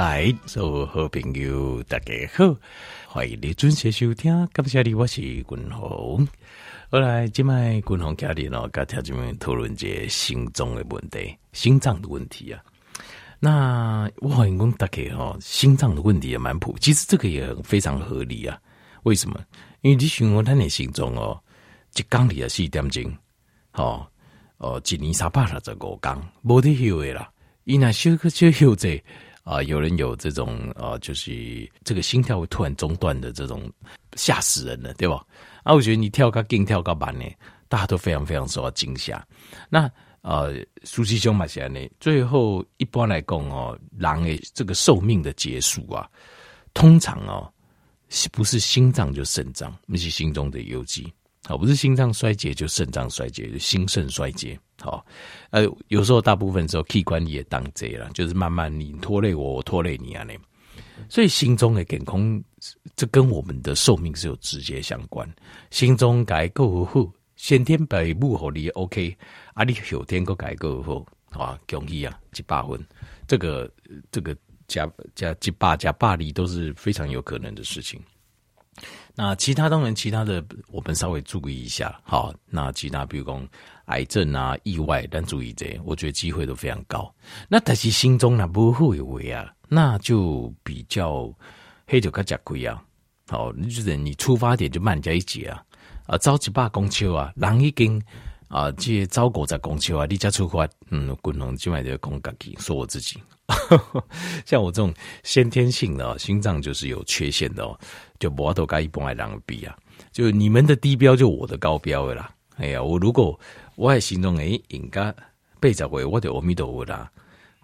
来，所有好朋友大家好，欢迎你准时收听。感谢你，我是君鸿。后来今麦君鸿家里呢，跟条姐妹讨论这心脏的问题，心脏的问题啊。那我好像讲大家哈，心脏的问题也蛮普，其实这个也非常合理啊。为什么？因为你想我他的心脏哦，一公里啊四点钟，哦哦，一年三百六十五天，没得休的啦。伊那休个休休这啊，有人有这种啊，就是这个心跳会突然中断的这种，吓死人了，对吧？啊，我觉得你跳个劲跳个板呢，大家都非常非常受到惊吓。那呃，苏西兄嘛，现在呢，最后一般来讲哦，狼诶这个寿命的结束啊，通常哦。不是心脏就肾脏，那是心中的忧积。好，不是心脏衰竭就肾脏衰竭，就心肾衰竭。好，呃，有时候大部分时候器官也当贼了，就是慢慢你拖累我，我拖累你啊，那所以心中的健康，这跟我们的寿命是有直接相关。心中改够好，先天北部好你 OK，啊，你后天个改够好，啊，恭喜啊，一百分。这个这个。加加加霸加霸力都是非常有可能的事情。那其他当然，其他的我们稍微注意一下。好，那其他比如讲癌症啊、意外，但注意这，我觉得机会都非常高。那但是心中呢不会为啊，那就比较黑就较吃亏啊。好，你就是你出发点就慢人家一截啊，啊，着急罢公秋啊，人已经啊，这招狗在工秋啊，你家出发，嗯，滚龙就买这个空格机，说我自己。像我这种先天性的心脏就是有缺陷的哦，就摩托跟一般的人比啊，就你们的低标就我的高标的啦。哎呀，我如果我还心中诶应该背着回我的阿弥陀佛啦，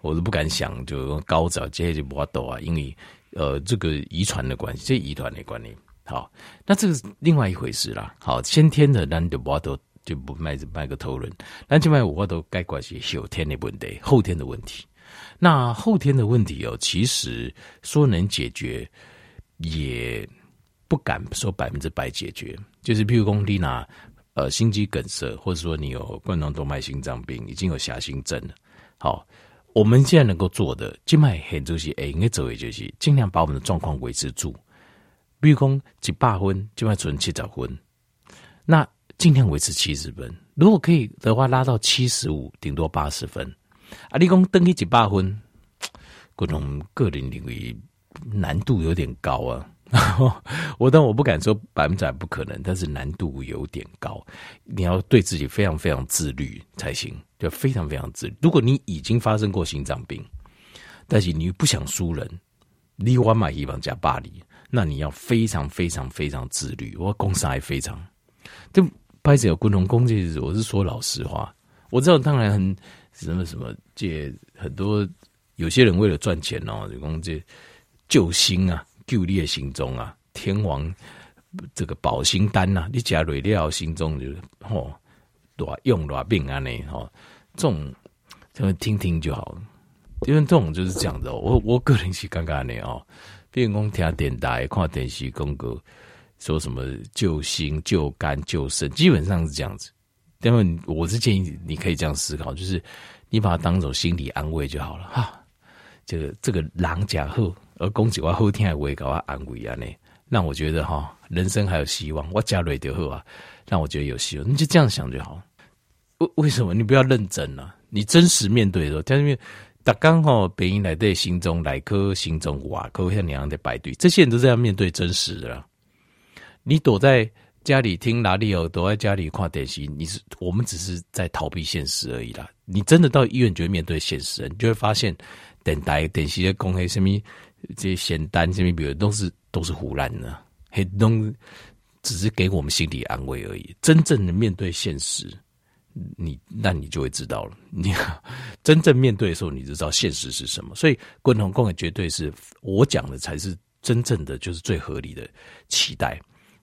我都不敢想就高找这些就摩托啊，因为呃这个遗传的关系，这遗传的关系。好，那这个是另外一回事啦。好，先天的咱就摩托就不卖卖个头轮，咱就卖我都该关系后天的问题，后天的问题。那后天的问题哦，其实说能解决，也不敢说百分之百解决。就是譬如说你拿呃心肌梗塞，或者说你有冠状动脉心脏病，已经有狭心症了。好，我们现在能够做的，静脉很就是哎，应该做的就是尽量把我们的状况维持住。比如说一百分，静脉存七十分，那尽量维持七十分。如果可以的话，拉到七十五，顶多八十分。啊，你讲登记一百分，各种个人领域难度有点高啊。我但我不敢说百分之百不可能，但是难度有点高。你要对自己非常非常自律才行，就非常非常自律。如果你已经发生过心脏病，但是你不想输人，你我买一帮加巴黎，那你要非常非常非常自律。我公司还非常，就拍子有共同攻击，我是说老实话，我知道当然很。什么什么，这很多有些人为了赚钱哦，就讲这救星啊，救你的心中啊，天王这个保心丹呐、啊，你加瑞料心中就吼，多用多病啊，呢吼，这种这么听听就好，因为这种就是这样的。我我个人是刚刚的哦，比如讲听电台、看电视广告，说什么救心、救肝、救肾，基本上是这样子。因为我是建议你可以这样思考，就是你把它当做心理安慰就好了哈。这个这个狼假后而攻击我后天还会搞我安慰啊呢，让我觉得哈人生还有希望。我加瑞德后啊，让我觉得有希望。你就这样想就好。为为什么你不要认真呢、你真实面对的时候，但是因为他刚好北京来对心中来颗心中哇，可像你样的排队，这些人都这样面对真实的。你躲在。家里听哪里有躲在家里看电视，你是我们只是在逃避现实而已啦。你真的到医院就会面对现实，你就会发现等待电视的公黑什么这些简单什么，比如都是都是胡乱的，黑东只是给我们心理安慰而已。真正的面对现实，你那你就会知道了。你 真正面对的时候，你就知道现实是什么。所以共同共也绝对是我讲的才是真正的，就是最合理的期待。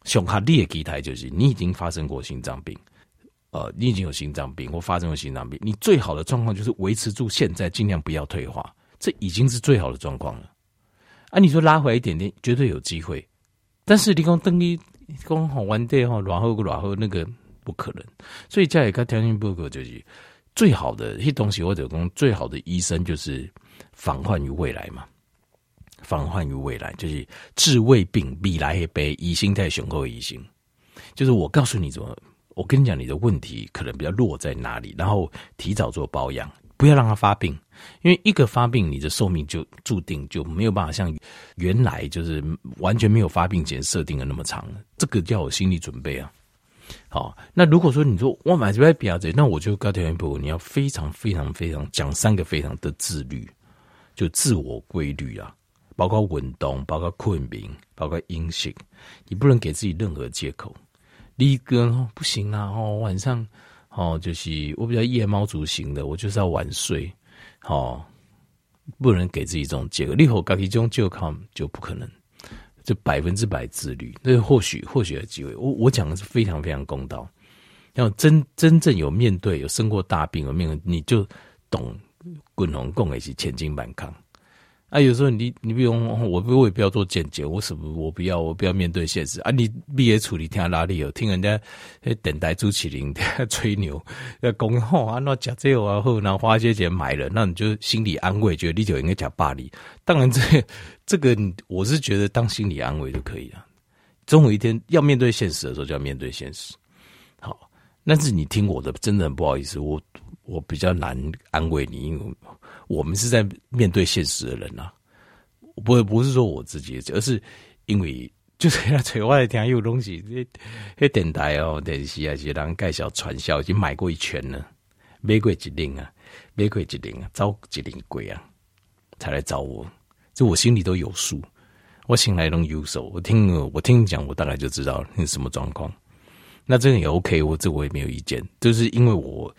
胸卡裂基台就是你已经发生过心脏病，呃，你已经有心脏病或发生过心脏病，你最好的状况就是维持住现在，尽量不要退化，这已经是最好的状况了。啊，你说拉回来一点点，绝对有机会。但是你讲等于讲好玩的哈，然后然后那个不可能。所以在一个条件不够就是最好的一些东西，或者讲最好的医生就是防患于未来嘛。防患于未来，就是治未病，未来也悲，疑心太雄厚，疑心，就是我告诉你怎么，我跟你讲你的问题可能比较弱在哪里，然后提早做保养，不要让它发病，因为一个发病，你的寿命就注定就没有办法像原来就是完全没有发病前设定的那么长，这个叫有心理准备啊。好，那如果说你说我买这边表子，那我就告条件不，你要非常非常非常讲三个非常的自律，就自我规律啊，包括运动，包括困眠，包括饮食，你不能给自己任何借口。第一个不行啊，哦，晚上哦，就是我比较夜猫族型的，我就是要晚睡，哦，不能给自己这种借口。你后搞这种借口就不可能。就百分之百自律，那或许或许有机会。我我讲的是非常非常公道，要真真正有面对有生过大病有面对，你就懂滚红共也是千金满扛。啊，有时候你你不用，我我也不要做见解，我什么我不要，我不要面对现实啊！你毕业处理听哪里有？听人家等待朱启林吹牛，要讲好啊，那假这个啊后，然后花些钱买了，那你就心理安慰，觉得你就应该讲霸凌。当然这这个我是觉得当心理安慰就可以了。总有一天要面对现实的时候，就要面对现实。好，但是你听我的，真的很不好意思，我我比较难安慰你，因为。我们是在面对现实的人呐、啊，不不是说我自己，而是因为就是要找我来听有东西，那电台哦，电视啊，是人介绍传销，已经买过一圈了，买过一领啊，买过一领啊，招一领贵啊，才来找我，这我心里都有数，我心里都有数，我听我听你讲，我大概就知道你什么状况，那这个也 OK，我这我也没有意见，就是因为我。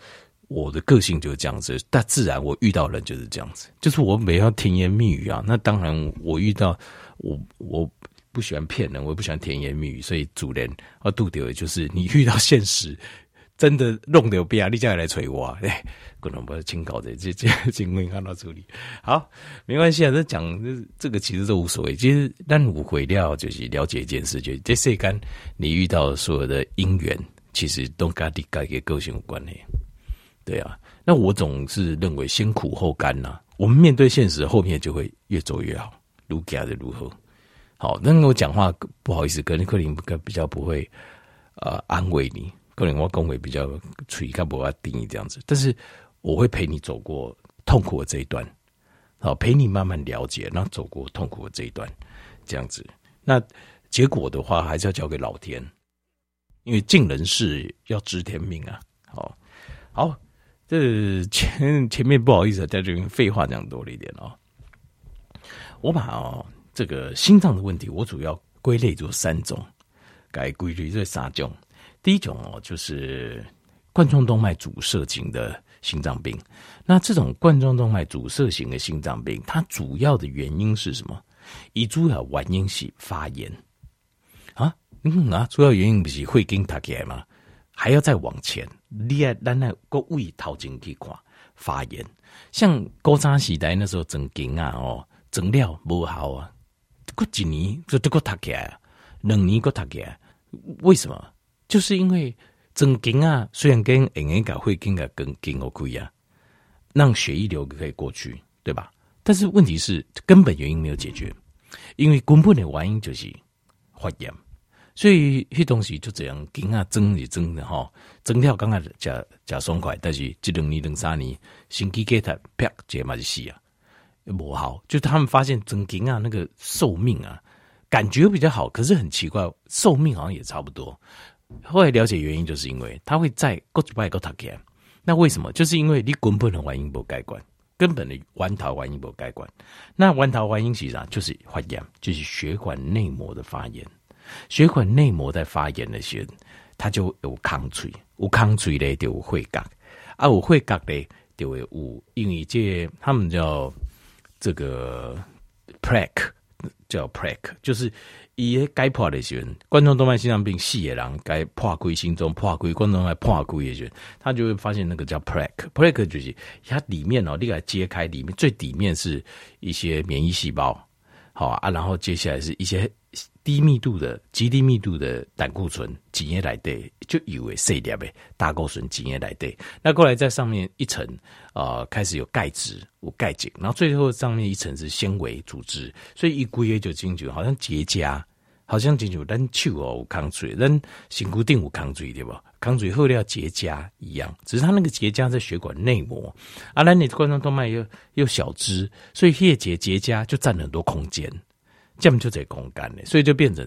我的个性就是这样子，但自然我遇到人就是这样子，就是我每要甜言蜜语啊。那当然，我遇到我我不喜欢骗人，我也不喜欢甜言蜜语，所以主人要度掉的就是你遇到现实，真的弄得有必要，你再来催我，哎，可能不要清搞的，这这情况看到处理。好，没关系啊，这讲这这个其实都无所谓。其实但误会了就是了解一件事，就是这世间你遇到所有的因缘，其实都跟你自己个性有关系。对啊，那我总是认为先苦后甘呐、啊。我们面对现实，后面就会越走越好，如假的如何？好，那我讲话不好意思，可能克林比较不会呃安慰你，可能我公维比较处于干不要定义这样子。但是我会陪你走过痛苦的这一段，好，陪你慢慢了解，然后走过痛苦的这一段，这样子。那结果的话，还是要交给老天，因为尽人事要知天命啊。好，好。这前前面不好意思，在这边废话讲多了一点哦。我把哦这个心脏的问题，我主要归类做三种，该归类这三种。第一种哦，就是冠状动脉阻塞型的心脏病。那这种冠状动脉阻塞型的心脏病，它主要的原因是什么？以主要原因是发炎啊？嗯啊，主要原因不是会跟他起来吗？还要再往前，你爱咱那个胃掏进去看发炎，像古早时代那时候整经啊哦，整料无好啊，过几年就都过塌起来，两年过塌起来，为什么？就是因为整经啊，虽然跟硬硬搞会跟个跟经我可以啊，让血液流可以过去，对吧？但是问题是根本原因没有解决，因为根本的原因就是发炎。所以，迄东西就这样，经啊增是增的哈，增跳刚开始加加爽快，但是这两年、两三年，心肌给他啪，这嘛就死啊，不好。就他们发现增经啊，那个寿命啊，感觉比较好，可是很奇怪，寿命好像也差不多。后来了解原因，就是因为他会在过去拜过他开，那为什么？就是因为你根本的原因不改观，根本的弯头原因不改观。那弯头原因是啥？就是发炎，就是血管内膜的发炎。血管内膜在发炎的时候，它就有抗脆，有抗脆嘞就有会角，啊有会角嘞就会有，因为这他们叫这个 plaque，叫 plaque，就是伊个解破的时候，冠状动脉心脏病死的人该破开心脏破开冠状动脉破开的时候，他就会发现那个叫 plaque，plaque 就是它里面哦，你给它揭开，里面最底面是一些免疫细胞，好啊，然后接下来是一些。低密度的、极低密度的胆固醇挤压来对，就以为碎掉呗，胆固醇挤压来对。那过来在上面一层，呃，开始有钙质、有钙质，然后最后上面一层是纤维组织，所以一归也就进去，好像结痂，好像进去咱手哦有抗水，咱身躯顶有抗水对吧？抗水后要结痂一样，只是它那个结痂在血管内膜，啊，那你冠状动脉又又小支，所以叶结结痂就占很多空间。这样就在空间了，所以就变成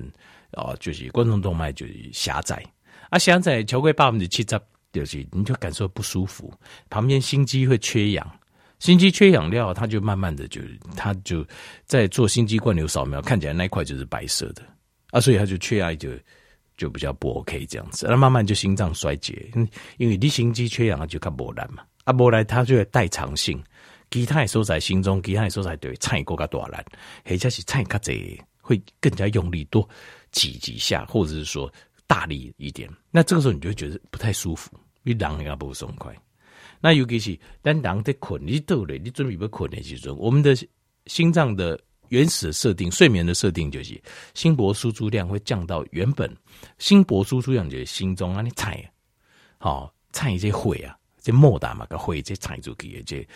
哦，就是冠状动脉就是狭窄啊，狭窄超过百分之七十，就是你就感受不舒服。旁边心肌会缺氧，心肌缺氧料，它就慢慢的就，它就在做心肌灌流扫描，看起来那一块就是白色的啊，所以它就缺氧就就比较不 OK 这样子，那慢慢就心脏衰竭，因为你心肌缺氧就较无力嘛，啊无力它就会代偿性。其他的所在心中，其他的所在对菜够加大力，或者是菜较济会更加用力多挤几下，或者是说大力一点。那这个时候你就会觉得不太舒服，你人也不松快。那尤其是当人在困，你倒了，你准备要困的时候，我们的心脏的原始设定，睡眠的设定就是心搏输出量会降到原本心搏输出量就是心中啊，你菜好菜这会啊，这莫大嘛个会这菜出去这。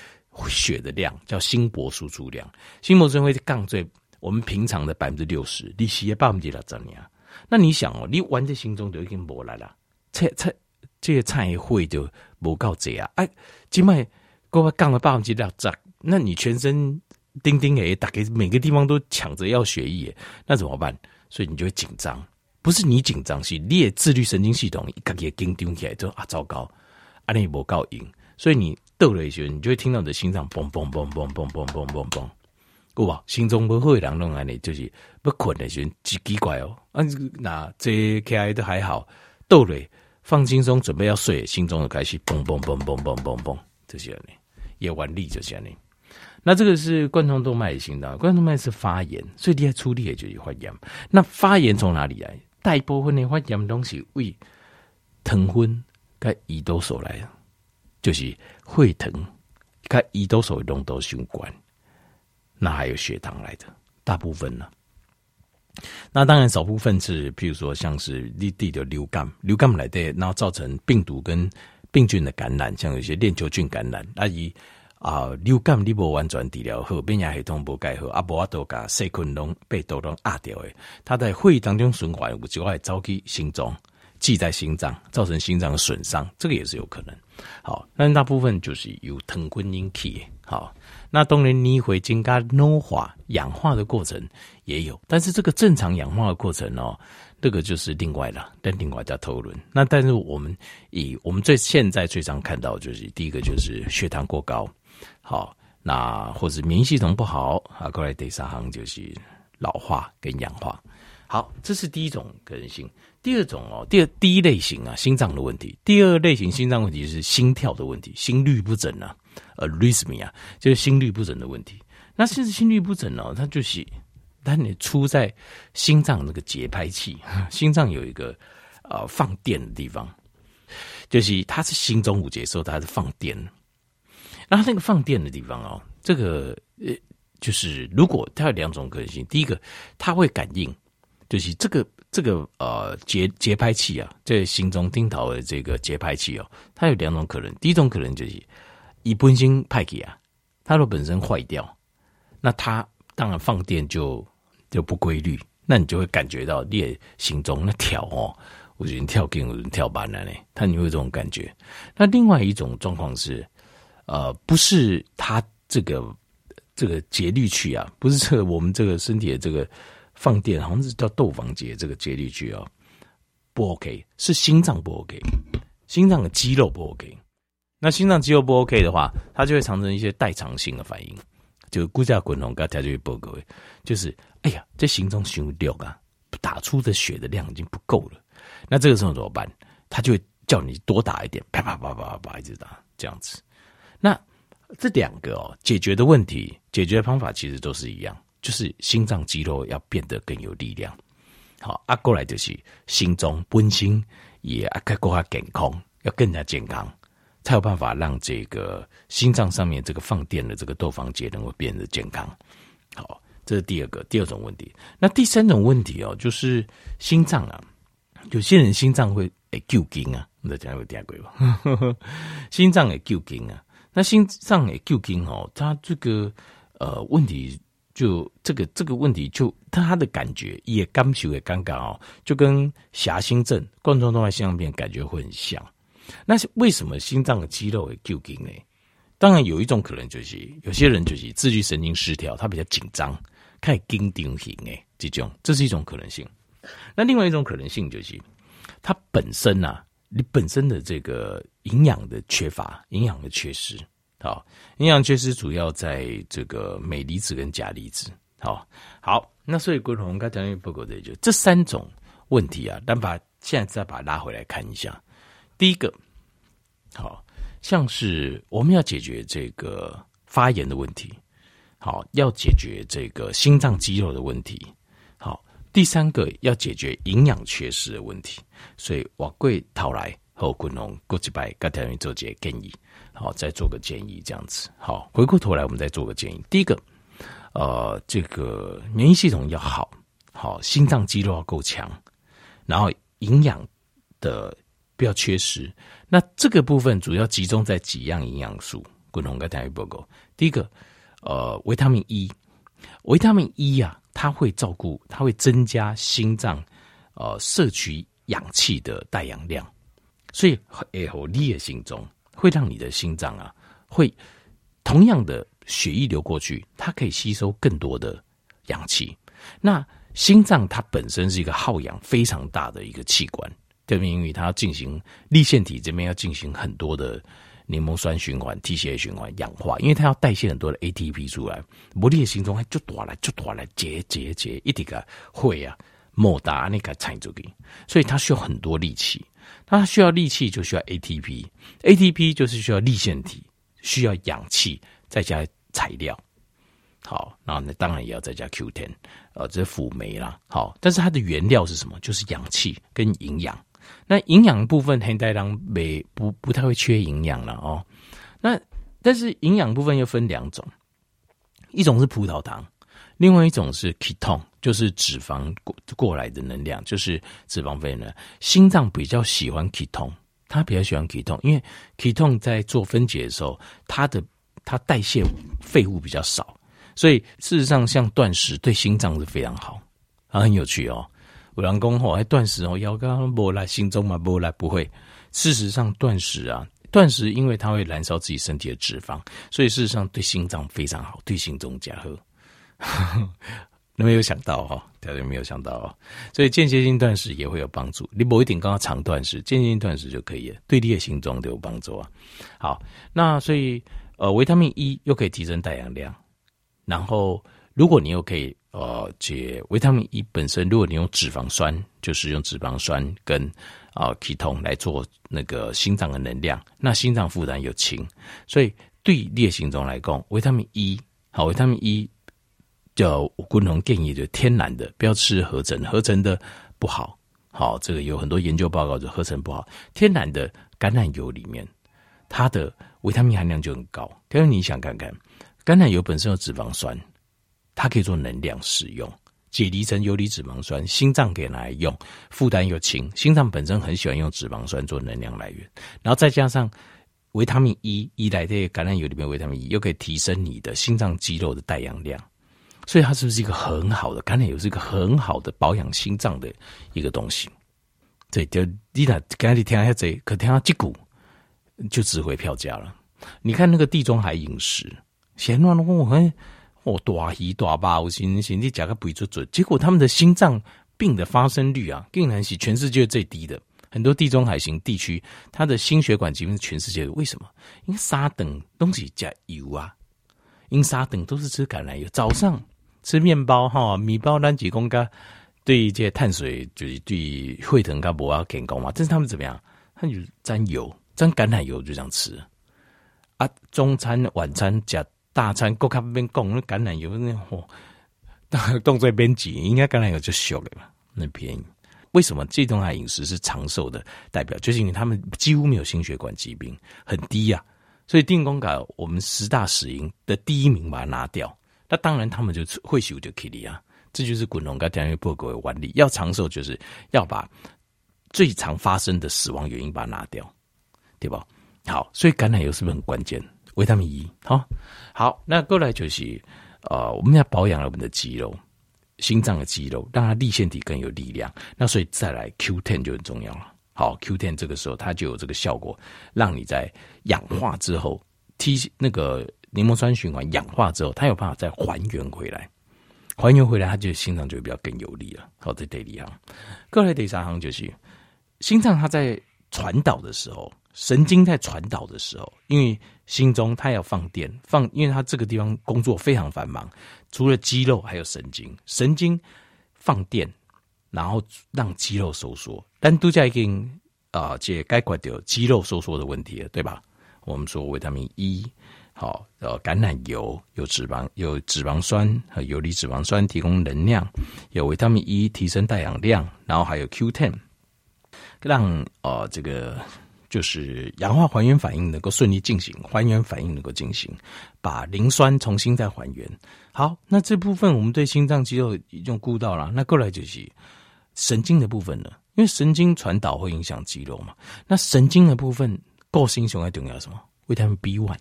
血的量叫心搏输出量，心搏输出会降最我们平常的百分之六十，你血百分之六十样。那你想哦，你玩在心中就已经无来了，菜菜这个菜会就无够这啊！哎，今麦过降了百分之六十，那你全身叮叮诶，打给每个地方都抢着要血液，那怎么办？所以你就会紧张，不是你紧张，是你的自律神经系统一个个紧张起来，就啊糟糕，啊你无够硬，所以你。逗了一些，你就会听到你的心脏嘣嘣嘣嘣嘣嘣嘣嘣嘣，对吧？心中不会人弄啊，你就是不困的时候，奇奇怪哦。啊，那这开来都还好，逗了放轻松，准备要睡，心中就开始嘣嘣嘣嘣嘣嘣嘣，这些呢也完力这些呢。那这个是冠状动脉的心脏，冠状动脉是发炎，所以你要处理的就是发炎。那发炎从哪里来？大部分的发炎东西为疼昏跟胰岛素来的。就是会疼，看胰岛素动都循环，那还有血糖来的，大部分呢。那当然少部分是，譬如说像是你地的流感，流感来的，然后造成病毒跟病菌的感染，像有些链球菌感染，啊以啊流感你无完全治疗好，免疫系统无改好，啊无法度甲细菌拢被毒拢压掉的，它在血液当中循环，有就会走去心脏。记在心脏，造成心脏损伤，这个也是有可能。好，那大部分就是有疼昏引起。好，那当然你会增加老化、氧化的过程也有，但是这个正常氧化的过程哦，这个就是另外了，但另外再讨论。那但是我们以我们最现在最常看到就是第一个就是血糖过高，好，那或者免疫系统不好，啊，过来第三行就是老化跟氧化。好，这是第一种可能性。第二种哦，第二第一类型啊，心脏的问题。第二类型心脏问题是心跳的问题，心律不整啊呃 r h y t h m i 啊就是心律不整的问题。那其实心律不整呢，它就是，当你出在心脏那个节拍器，心脏有一个呃放电的地方，就是它是心中五节的时候，它是放电。然后那个放电的地方哦，这个呃，就是如果它有两种可能性，第一个它会感应。就是这个这个呃节节拍器啊，在心中听到的这个节拍器哦，它有两种可能。第一种可能就是以本身派给啊，它的本身坏掉，那它当然放电就就不规律，那你就会感觉到你心中那跳哦，我觉得跳紧，我跳板了呢，它你会有这种感觉。那另外一种状况是，呃，不是它这个这个节律器啊，不是这个我们这个身体的这个。放电好像是叫窦房结这个节律器哦，不 OK，是心脏不 OK，心脏的肌肉不 OK。那心脏肌肉不 OK 的话，它就会产生一些代偿性的反应，就骨架滚动，刚才就会报告，就是哎呀，这心脏胸掉啊，打出的血的量已经不够了。那这个时候怎么办？他就会叫你多打一点，啪啪啪啪啪一直打这样子。那这两个哦，解决的问题，解决的方法其实都是一样。就是心脏肌肉要变得更有力量，好，啊，过来就是心中本身也啊，更加健康，要更加健康，才有办法让这个心脏上面这个放电的这个窦房结能够变得健康。好，这是第二个第二种问题。那第三种问题哦，就是心脏啊，有些人心脏会诶旧筋啊，你在讲有点贵吧？心脏也旧筋啊，那心脏也旧筋哦，它这个呃问题就这个这个问题就他的感觉也刚起也尴尬哦，就跟狭心症、冠状动脉心脏病感觉会很像。那是为什么心脏的肌肉会旧筋呢？当然有一种可能就是有些人就是自律神经失调，他比较紧张，开始紧张型诶，这种这是一种可能性。那另外一种可能性就是，它本身呐、啊，你本身的这个营养的缺乏，营养的缺失，好，营养缺失主要在这个镁离子跟钾离子，好，好，那所以郭龙刚讲的报告的就这三种问题啊，但把现在再把它拉回来看一下，第一个，好。像是我们要解决这个发炎的问题，好，要解决这个心脏肌肉的问题，好，第三个要解决营养缺失的问题，所以我贵讨来后滚龙过几百个条件做些建议，好，再做个建议这样子，好，回过头来我们再做个建议。第一个，呃，这个免疫系统要好，好，心脏肌肉要够强，然后营养的。不要缺失。那这个部分主要集中在几样营养素。共同跟大家报告，第一个，呃，维他命 E，维他命 E 啊，它会照顾，它会增加心脏呃摄取氧气的带氧量，所以诶，我你的心中会让你的心脏啊，会同样的血液流过去，它可以吸收更多的氧气。那心脏它本身是一个耗氧非常大的一个器官。特别因为它要进行粒线体这边要进行很多的柠檬酸循环、TCA 循环、氧化，因为它要代谢很多的 ATP 出来。玻璃的心中还就多来就多来结结结，一点个会啊，莫大那个产出给，所以它需要很多力气。它需要力气就需要 ATP，ATP 就是需要粒线体，需要氧气再加材料。好，那那，当然也要再加 Q10，呃，这辅酶啦。好，但是它的原料是什么？就是氧气跟营养。那营养部分，黑带狼没不不太会缺营养了哦。那但是营养部分又分两种，一种是葡萄糖，另外一种是 ketone，就是脂肪过过来的能量，就是脂肪分呢。心脏比较喜欢 ketone，它比较喜欢 ketone，因为 ketone 在做分解的时候，它的它代谢废物比较少，所以事实上像断食对心脏是非常好，啊，很有趣哦。有人讲吼，还断食哦，要刚不来心中嘛不来不会。事实上，断食啊，断食因为它会燃烧自己身体的脂肪，所以事实上对心脏非常好，对心脏加和。你没有想到哈，大家没有想到哦。所以间歇性断食也会有帮助。你不一定刚刚长断食，间歇性断食就可以了，对你的心脏都有帮助啊。好，那所以呃，维他命 E 又可以提升带氧量，然后如果你又可以。呃，解维他命 E 本身，如果你用脂肪酸，就是用脂肪酸跟啊 k e t o n 来做那个心脏的能量，那心脏负担又轻，所以对烈性中来讲，维他命 E 好，维他命 E 叫共同建议就天然的，不要吃合成，合成的不好。好，这个有很多研究报告就合成不好，天然的橄榄油里面，它的维他命含量就很高。因为你想看看，橄榄油本身有脂肪酸。它可以做能量使用，解离成游离脂肪酸，心脏可以拿来用，负担又轻。心脏本身很喜欢用脂肪酸做能量来源，然后再加上维他命 E，一来这橄榄油里面维他命 E 又可以提升你的心脏肌肉的带氧量，所以它是不是一个很好的橄榄油？是一个很好的保养心脏的一个东西。对，就你俩刚才听一下这，可听到这股就值回票价了。你看那个地中海饮食，闲乱的我很。哦，大鱼大肉，行行，你讲个不准准，结果他们的心脏病的发生率啊，竟然是全世界最低的。很多地中海型地区，它的心血管疾病是全世界的。为什么？因为沙等东西加油啊，因为沙等都是吃橄榄油。早上吃面包哈，米包单几公克，对这些碳水就是对会疼它不要健康嘛。但是他们怎么样？他就沾油，沾橄榄油就这样吃啊。中餐晚餐加。大餐够卡边供那橄榄油那嚯，动作边挤，应该橄榄油就小了吧？那便宜。为什么地中海饮食是长寿的代表？就是因为他们几乎没有心血管疾病，很低呀、所以定公改我们十大死因的第一名把它拿掉，那当然他们就会修就可以啊。这就是滚龙跟田园破格的原理。要长寿，就是要把最常发生的死亡原因把它拿掉，对吧？好，所以橄榄油是不是很关键？维他命 E，好，好，那过来就是呃，我们要保养我们的肌肉，心脏的肌肉，让它粒线体更有力量。那所以再来 Q ten 就很重要了。好，Q ten 这个时候它就有这个效果，让你在氧化之后，T 那个柠檬酸循环氧化之后，它有办法再还原回来。还原回来，它就心脏就会比较更有力了。好，这第二行，过来第三行就是心脏，它在传导的时候，神经在传导的时候，因为心中它要放电，放，因为它这个地方工作非常繁忙，除了肌肉还有神经，神经放电，然后让肌肉收缩。但度假已经啊，解该管掉肌肉收缩的问题了，对吧？我们说维他命 E。好，呃，橄榄油有脂肪，有脂肪酸和游离脂肪酸提供能量，有维他命 E 提升带氧量，然后还有 Q10，让呃这个就是氧化还原反应能够顺利进行，还原反应能够进行，把磷酸重新再还原。好，那这部分我们对心脏肌肉已经顾到了，那过来就是神经的部分了，因为神经传导会影响肌肉嘛。那神经的部分，够心雄还重要什么？维他命 B one。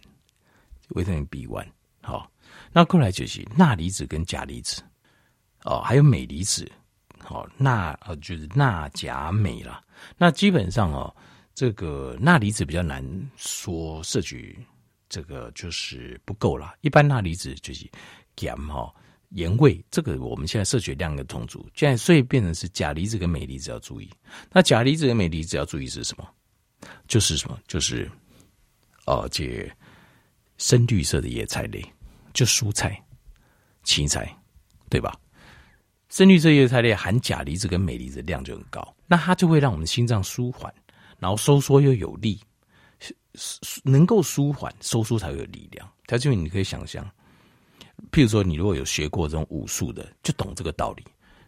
维他命 B one，好，那过来就是钠离子跟钾离子，哦，还有镁离子，好，钠呃就是钠钾镁啦。那基本上哦，这个钠离子比较难说摄取，这个就是不够啦。一般钠离子就是盐哈盐味，这个我们现在摄取量的充足，现在所以变成是钾离子跟镁离子要注意。那钾离子跟镁离子要注意是什么？就是什么？就是哦，这。深绿色的叶菜类，就蔬菜、芹菜，对吧？深绿色叶菜类含钾离子跟镁离子量就很高，那它就会让我们心脏舒缓，然后收缩又有力，能够舒缓收缩才有力量。它就你可以想象，譬如说你如果有学过这种武术的，就懂这个道理。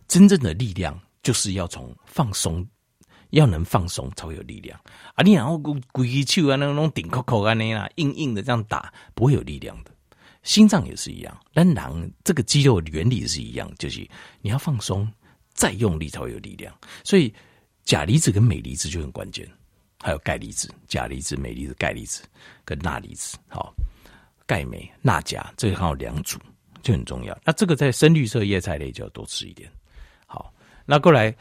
真正的力量就是要从放松。要能放松才会有力量啊！你然后举举起手啊，那种顶扣扣啊，那样硬硬的这样打，不会有力量的。心脏也是一样，但狼这个肌肉原理是一样，就是你要放松再用力才会有力量。所以钾离子跟镁离子就很关键，还有钙离子、钾离子、镁离子、钙离子跟钠离子。好，钙、镁、钠、钾这个还有两组就很重要。那这个在深绿色叶菜类就要多吃一点。好，那过来。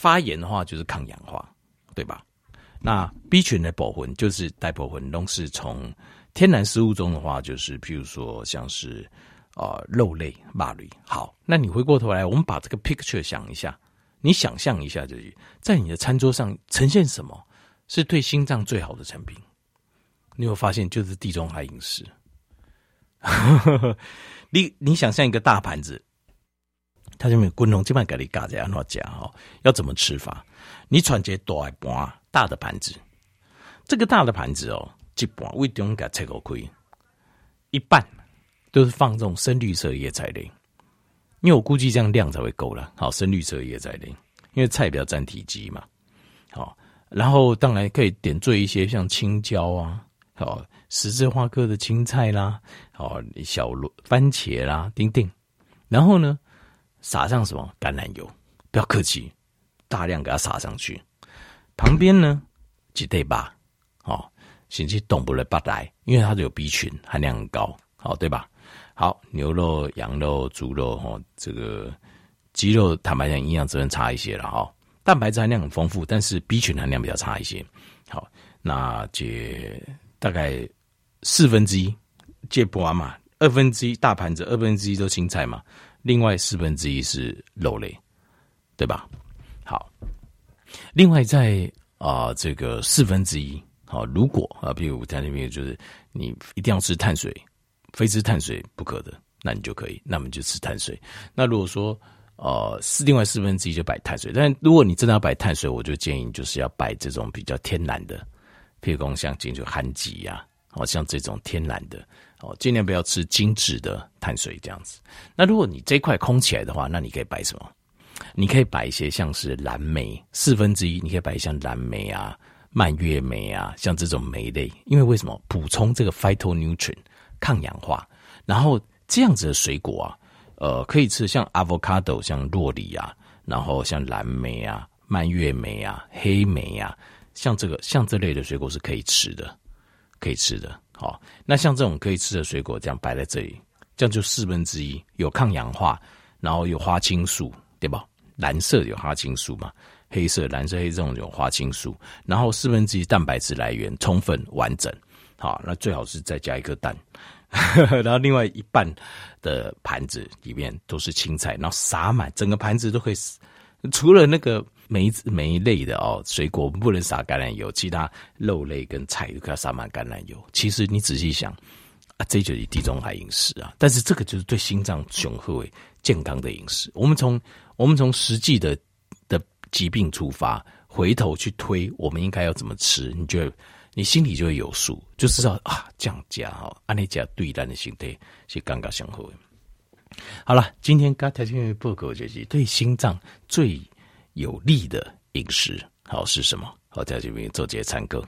发炎的话就是抗氧化，对吧？那 B 群的保魂就是大部分都是从天然食物中的话，就是譬如说像是、呃、肉类、马类。好，那你回过头来，我们把这个 picture 想一下，你想象一下，就是在你的餐桌上呈现什么是对心脏最好的产品？你有发现就是地中海饮食。你你想象一个大盘子。他就没有滚龙，这边给你嘎这样乱讲哈，要怎么吃法？你传接大盘大的盘子，这个大的盘子哦，一半为中给切个亏，一半都是放这种深绿色叶菜类，因为我估计这样量才会够了。好，深绿色叶菜类，因为菜比较占体积嘛。好，然后当然可以点缀一些像青椒啊，好，十字花科的青菜啦，好，小罗番茄啦，丁丁，然后呢？撒上什么橄榄油？不要客气，大量给它撒上去。旁边呢，几对吧？哦，先去动不了八来，因为它有 B 群含量很高，好对吧？好，牛肉、羊肉、猪肉，哦，这个鸡肉坦白讲营养成分差一些了哈，蛋白质含量很丰富，但是 B 群含量比较差一些。好，那这大概四分之一，这不完嘛？二分之一大盘子，二分之一都青菜嘛。另外四分之一是肉类，对吧？好，另外在啊、这个四分之一，好，如果啊，比如在那边就是你一定要吃碳水，非吃碳水不可的，那你就可以，那么就吃碳水。那如果说呃是另外四分之一就摆碳水，但如果你真的要摆碳水，我就建议就是要摆这种比较天然的，譬如说像进去含曲呀，好像这种天然的。哦，尽量不要吃精致的碳水这样子。那如果你这块空起来的话，那你可以摆什么？你可以摆一些像是蓝莓四分之一，你可以摆像蓝莓啊、蔓越莓啊，像这种莓类。因为为什么？补充这个 phytonutrient 抗氧化，然后这样子的水果啊，呃，可以吃像 avocado，像洛梨啊，然后像蓝莓啊、蔓越莓啊、黑莓啊，像这个像这类的水果是可以吃的，可以吃的。好，那像这种可以吃的水果，这样摆在这里，这样就四分之一有抗氧化，然后有花青素，对吧？蓝色有花青素嘛？黑色、蓝色、黑这种有花青素，然后四分之一蛋白质来源充分完整，好，那最好是再加一颗蛋，然后另外一半的盘子里面都是青菜，然后撒满整个盘子都可以，除了那个每一每一类的哦水果不能撒橄榄油，其他肉类跟菜都可以撒满橄榄油。其实你仔细想啊，这就是地中海饮食啊，但是这个就是对心脏雄厚健康的饮食。我们从我们从实际的的。疾病出发，回头去推，我们应该要怎么吃？你就你心里就会有数，就知道啊，降价哦，按你讲对单的心态是刚刚相合的。好了，今天刚条件报告就是对心脏最有利的饮食，好是什么？好，在这边做这些参考。